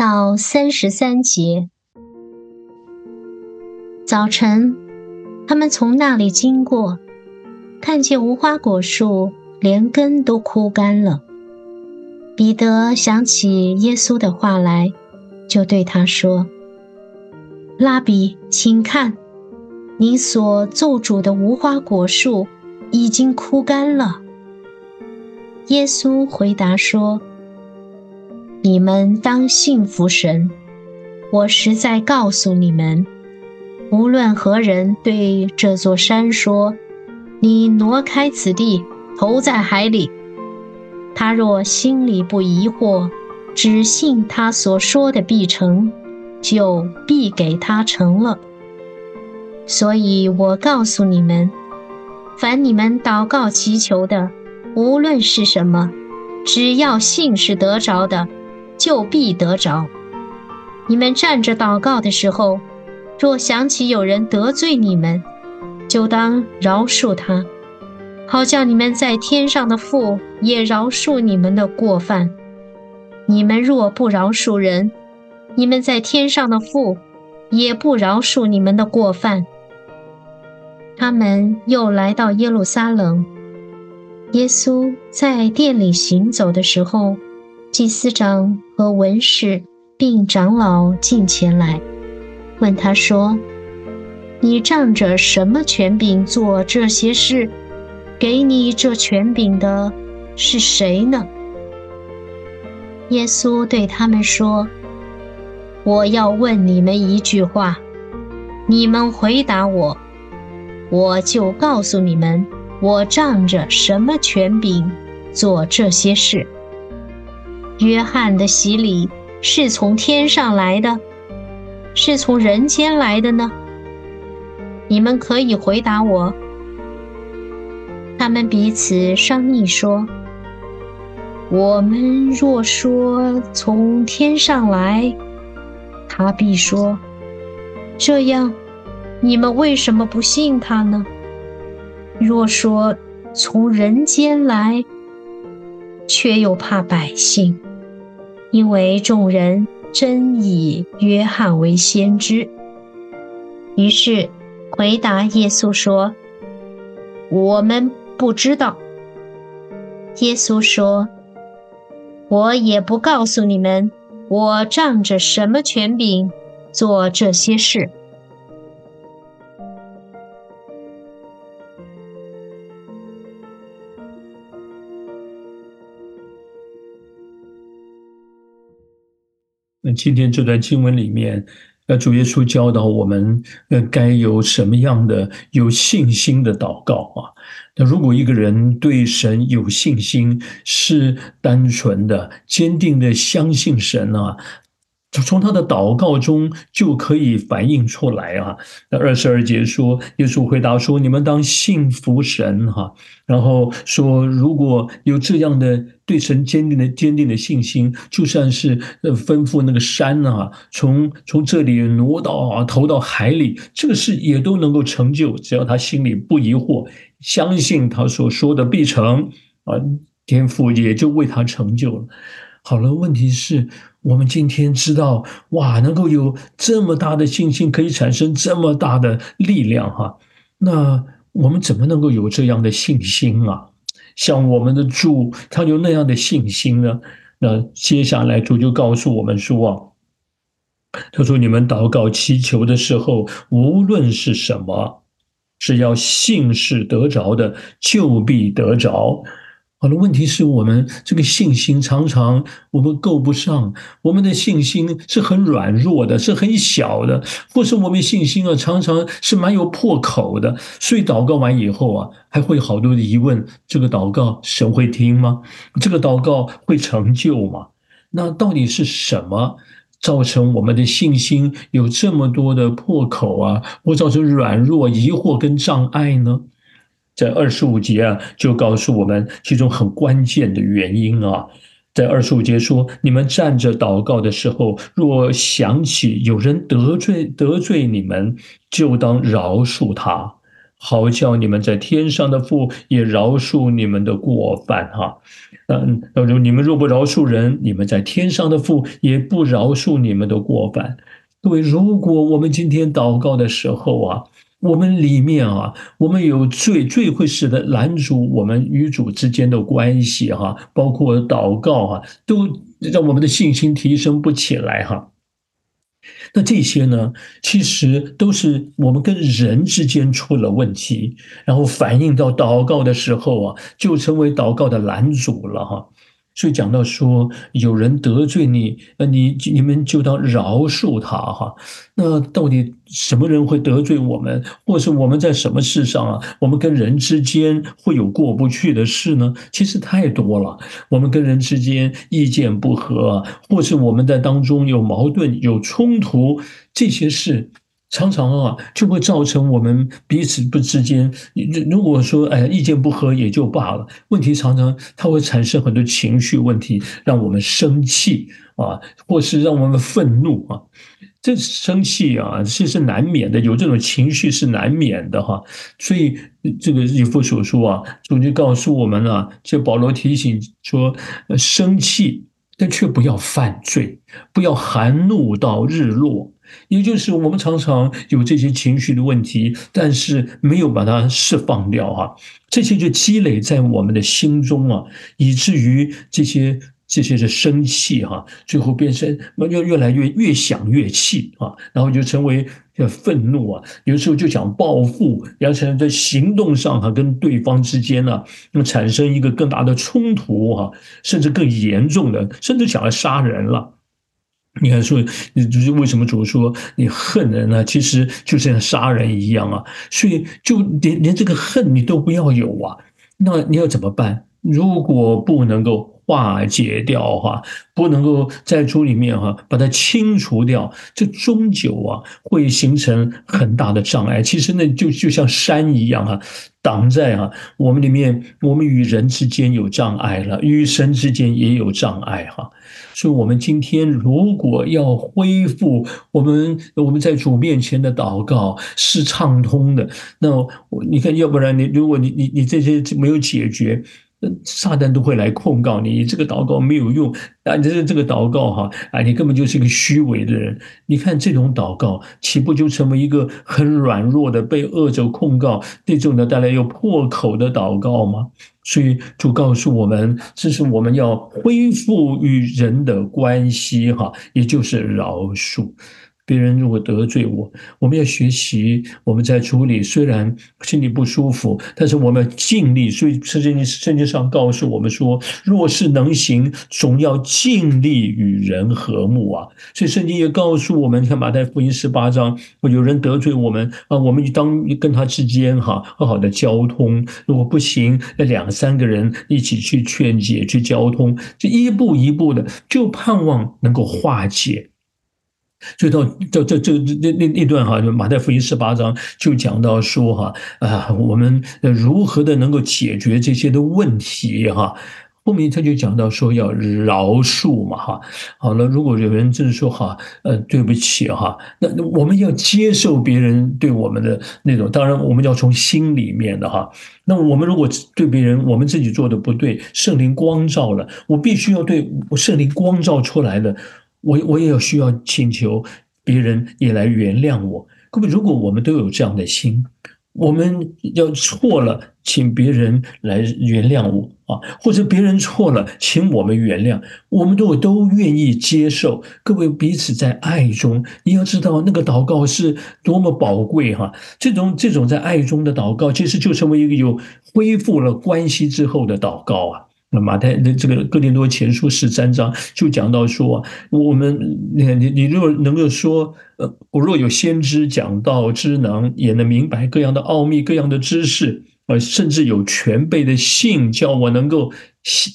到三十三节，早晨。他们从那里经过，看见无花果树连根都枯干了。彼得想起耶稣的话来，就对他说：“拉比，请看，你所咒诅的无花果树已经枯干了。”耶稣回答说：“你们当信服神，我实在告诉你们。”无论何人对这座山说：“你挪开此地，投在海里。”他若心里不疑惑，只信他所说的必成，就必给他成了。所以我告诉你们，凡你们祷告祈求的，无论是什么，只要信是得着的，就必得着。你们站着祷告的时候。若想起有人得罪你们，就当饶恕他，好叫你们在天上的父也饶恕你们的过犯。你们若不饶恕人，你们在天上的父也不饶恕你们的过犯。他们又来到耶路撒冷，耶稣在店里行走的时候，祭司长和文士并长老进前来。问他说：“你仗着什么权柄做这些事？给你这权柄的是谁呢？”耶稣对他们说：“我要问你们一句话，你们回答我，我就告诉你们，我仗着什么权柄做这些事。约翰的洗礼是从天上来的。”是从人间来的呢？你们可以回答我。他们彼此商议说：“我们若说从天上来，他必说：这样，你们为什么不信他呢？若说从人间来，却又怕百姓，因为众人。”真以约翰为先知，于是回答耶稣说：“我们不知道。”耶稣说：“我也不告诉你们，我仗着什么权柄做这些事。”那今天这段经文里面，呃，主耶稣教导我们，呃，该有什么样的有信心的祷告啊？那如果一个人对神有信心，是单纯的、坚定的相信神啊。从他的祷告中就可以反映出来啊。那二十二节说，耶稣回答说：“你们当信服神哈。”然后说：“如果有这样的对神坚定的坚定的信心，就算是吩咐那个山啊，从从这里挪到啊，投到海里，这个事也都能够成就。只要他心里不疑惑，相信他所说的必成啊，天父也就为他成就了。好了，问题是。我们今天知道，哇，能够有这么大的信心，可以产生这么大的力量，哈。那我们怎么能够有这样的信心啊？像我们的主，他有那样的信心呢？那接下来主就告诉我们说，啊他说：“你们祷告祈求的时候，无论是什么，只要信是得着的，就必得着。”好了，问题是我们这个信心常常我们够不上，我们的信心是很软弱的，是很小的，或是我们信心啊常常是蛮有破口的，所以祷告完以后啊，还会好多的疑问：这个祷告神会听吗？这个祷告会成就吗？那到底是什么造成我们的信心有这么多的破口啊，或造成软弱、疑惑跟障碍呢？在二十五节啊，就告诉我们其中很关键的原因啊。在二十五节说：“你们站着祷告的时候，若想起有人得罪得罪你们，就当饶恕他，好叫你们在天上的父也饶恕你们的过犯。”哈，嗯，你们若不饶恕人，你们在天上的父也不饶恕你们的过犯。各位，如果我们今天祷告的时候啊，我们里面啊，我们有最最会使得拦阻我们与主之间的关系哈，包括祷告啊，都让我们的信心提升不起来哈。那这些呢，其实都是我们跟人之间出了问题，然后反映到祷告的时候啊，就成为祷告的拦阻了哈。所以讲到说，有人得罪你，那你你们就当饶恕他哈。那到底什么人会得罪我们，或是我们在什么事上啊？我们跟人之间会有过不去的事呢？其实太多了。我们跟人之间意见不合，或是我们在当中有矛盾、有冲突，这些事。常常啊，就会造成我们彼此不之间。如果说哎意见不合也就罢了，问题常常它会产生很多情绪问题，让我们生气啊，或是让我们愤怒啊。这生气啊，这是难免的，有这种情绪是难免的哈。所以这个以父所说啊，主就告诉我们啊，就保罗提醒说，生气但却不要犯罪，不要含怒到日落。也就是我们常常有这些情绪的问题，但是没有把它释放掉哈，这些就积累在我们的心中啊，以至于这些这些的生气哈，最后变成越越来越越想越气啊，然后就成为愤怒啊，有时候就想报复，然后成在行动上哈，跟对方之间呢，那么产生一个更大的冲突哈，甚至更严重的，甚至想要杀人了。你看，说你就是为什么主说你恨人呢？其实就像杀人一样啊！所以就连连这个恨你都不要有啊！那你要怎么办？如果不能够化解掉哈，不能够在主里面哈把它清除掉，这终究啊会形成很大的障碍。其实那就就像山一样啊，挡在啊我们里面，我们与人之间有障碍了，与神之间也有障碍哈。所以，我们今天如果要恢复我们我们在主面前的祷告是畅通的，那你看，要不然你如果你你你这些没有解决。撒旦都会来控告你，这个祷告没有用啊！你这这个祷告哈，啊，你根本就是一个虚伪的人。你看这种祷告，岂不就成为一个很软弱的被恶者控告那种的带来有破口的祷告吗？所以主告诉我们，这是我们要恢复与人的关系哈，也就是饶恕。别人如果得罪我，我们要学习。我们在处理虽然心里不舒服，但是我们要尽力。所以圣经圣经上告诉我们说：“若是能行，总要尽力与人和睦啊。”所以圣经也告诉我们，看马太福音十八章，有人得罪我们啊，我们就当跟他之间哈好好的交通。如果不行，那两三个人一起去劝解、去交通，这一步一步的，就盼望能够化解。所以到这这这那那那段哈，就马太福音十八章就讲到说哈啊，我们如何的能够解决这些的问题哈。后面他就讲到说要饶恕嘛哈。好了，如果有人真的说哈呃对不起哈，那我们要接受别人对我们的那种，当然我们要从心里面的哈。那我们如果对别人我们自己做的不对，圣灵光照了，我必须要对我圣灵光照出来的。我我也要需要请求别人也来原谅我。各位，如果我们都有这样的心，我们要错了，请别人来原谅我啊，或者别人错了，请我们原谅，我们都都愿意接受。各位彼此在爱中，你要知道那个祷告是多么宝贵哈！这种这种在爱中的祷告，其实就成为一个有恢复了关系之后的祷告啊。那马太的这个哥林多前书十三章就讲到说，我们你看你你若能够说，呃，我若有先知讲道之能，也能明白各样的奥秘、各样的知识，呃，甚至有全备的信，叫我能够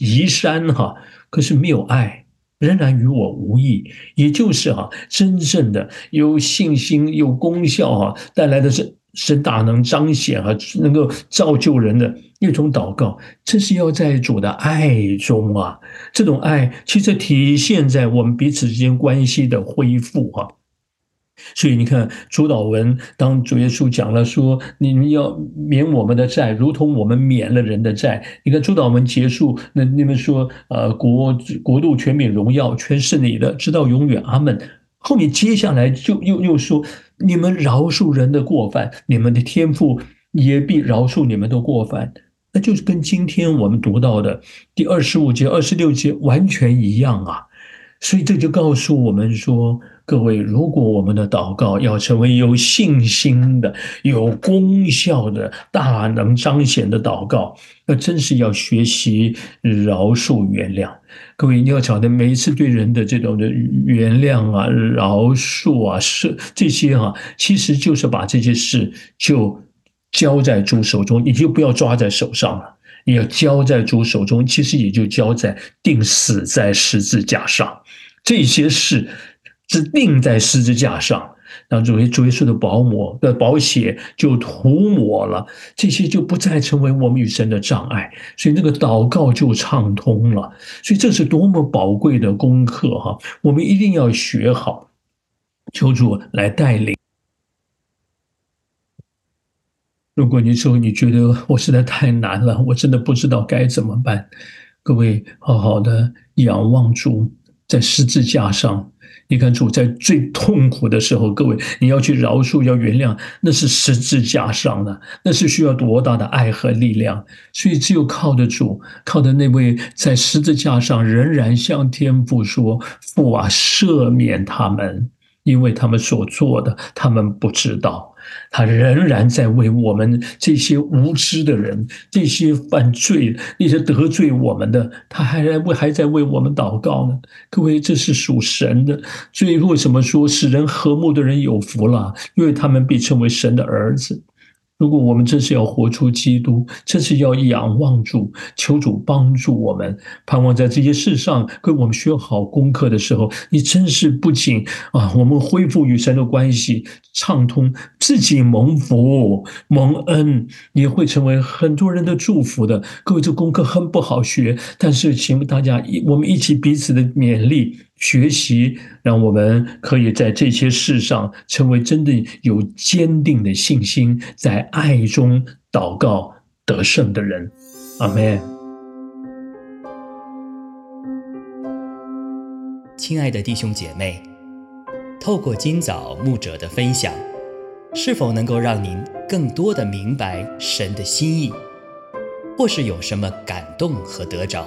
移山哈。可是没有爱，仍然与我无益。也就是哈，真正的有信心、有功效哈，带来的是是大能彰显哈，能够造就人的一种祷告，这是要在主的爱中啊。这种爱其实体现在我们彼此之间关系的恢复哈。所以你看，主导文当主耶稣讲了说，你们要免我们的债，如同我们免了人的债。你看主导文结束，那你们说，呃，国国度、权柄、荣耀，全是你的，直到永远。阿门。后面接下来就又又说，你们饶恕人的过犯，你们的天赋也必饶恕你们的过犯。那就是跟今天我们读到的第二十五节、二十六节完全一样啊。所以这就告诉我们说。各位，如果我们的祷告要成为有信心的、有功效的、大能彰显的祷告，那真是要学习饶恕、原谅。各位，你要晓得，每一次对人的这种的原谅啊、饶恕啊、是这些啊，其实就是把这些事就交在主手中，你就不要抓在手上了。你要交在主手中，其实也就交在定死在十字架上这些事。是钉在十字架上，然后主耶主耶稣的保姆的宝血就涂抹了，这些就不再成为我们与神的障碍，所以那个祷告就畅通了。所以这是多么宝贵的功课哈！我们一定要学好，求主来带领。如果你说你觉得我实在太难了，我真的不知道该怎么办，各位好好的仰望主，在十字架上。你看主在最痛苦的时候，各位，你要去饶恕，要原谅，那是十字架上的，那是需要多大的爱和力量。所以只有靠得住，靠的那位在十字架上仍然向天父说：“父啊，赦免他们，因为他们所做的，他们不知道。”他仍然在为我们这些无知的人、这些犯罪、那些得罪我们的，他还在为还在为我们祷告呢。各位，这是属神的。所以为什么说使人和睦的人有福了？因为他们被称为神的儿子。如果我们真是要活出基督，真是要仰望主，求主帮助我们，盼望在这些事上跟我们学好功课的时候，你真是不仅啊，我们恢复与神的关系畅通，自己蒙福蒙恩，也会成为很多人的祝福的。各位，这功课很不好学，但是请大家一我们一起彼此的勉励。学习，让我们可以在这些事上成为真正有坚定的信心，在爱中祷告得胜的人。阿门。亲爱的弟兄姐妹，透过今早牧者的分享，是否能够让您更多的明白神的心意，或是有什么感动和得着？